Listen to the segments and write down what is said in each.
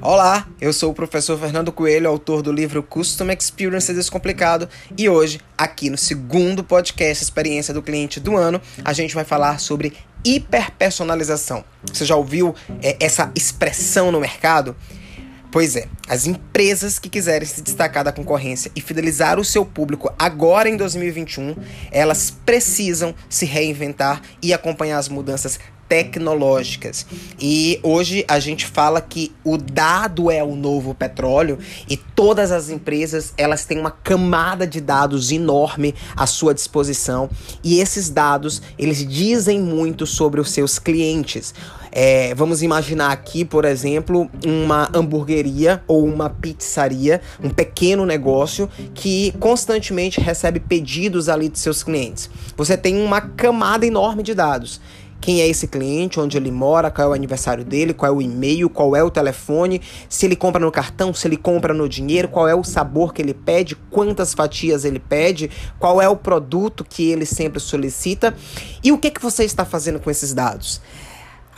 Olá, eu sou o professor Fernando Coelho, autor do livro Custom Experience Descomplicado, e hoje, aqui no segundo podcast Experiência do Cliente do Ano, a gente vai falar sobre hiperpersonalização. Você já ouviu é, essa expressão no mercado? Pois é, as empresas que quiserem se destacar da concorrência e fidelizar o seu público agora em 2021, elas precisam se reinventar e acompanhar as mudanças tecnológicas. E hoje a gente fala que o dado é o novo petróleo e todas as empresas, elas têm uma camada de dados enorme à sua disposição e esses dados, eles dizem muito sobre os seus clientes. É, vamos imaginar aqui, por exemplo, uma hamburgueria ou uma pizzaria, um pequeno negócio que constantemente recebe pedidos ali de seus clientes. Você tem uma camada enorme de dados. Quem é esse cliente, onde ele mora, qual é o aniversário dele, qual é o e-mail, qual é o telefone, se ele compra no cartão, se ele compra no dinheiro, qual é o sabor que ele pede, quantas fatias ele pede, qual é o produto que ele sempre solicita? E o que, que você está fazendo com esses dados.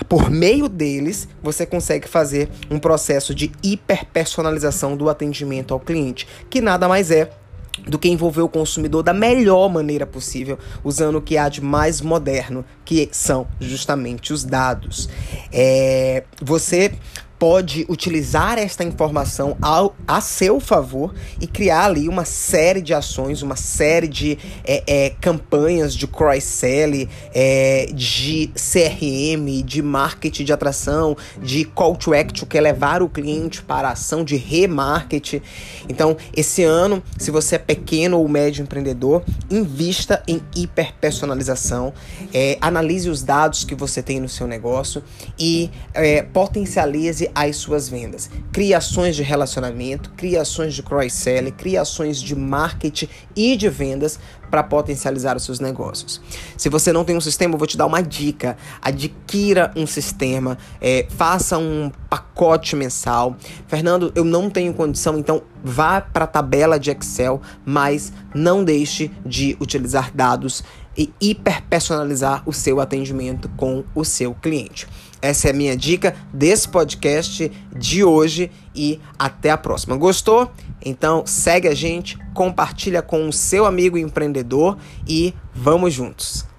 Por meio deles, você consegue fazer um processo de hiperpersonalização do atendimento ao cliente, que nada mais é do que envolver o consumidor da melhor maneira possível, usando o que há de mais moderno, que são justamente os dados. É, você pode utilizar esta informação ao, a seu favor e criar ali uma série de ações, uma série de é, é, campanhas de cross-sell, é, de CRM, de marketing de atração, de call to action, que é levar o cliente para a ação de remarketing. Então, esse ano, se você é pequeno ou médio empreendedor, invista em hiperpersonalização, é, analise os dados que você tem no seu negócio e é, as suas vendas. Criações de relacionamento, criações de cross-sell, criações de marketing e de vendas para potencializar os seus negócios. Se você não tem um sistema, eu vou te dar uma dica. Adquira um sistema, é, faça um pacote mensal. Fernando, eu não tenho condição, então vá para a tabela de Excel, mas não deixe de utilizar dados e hiperpersonalizar o seu atendimento com o seu cliente. Essa é a minha dica desse podcast de hoje e até a próxima. Gostou? Então segue a gente, compartilha com o seu amigo empreendedor e vamos juntos.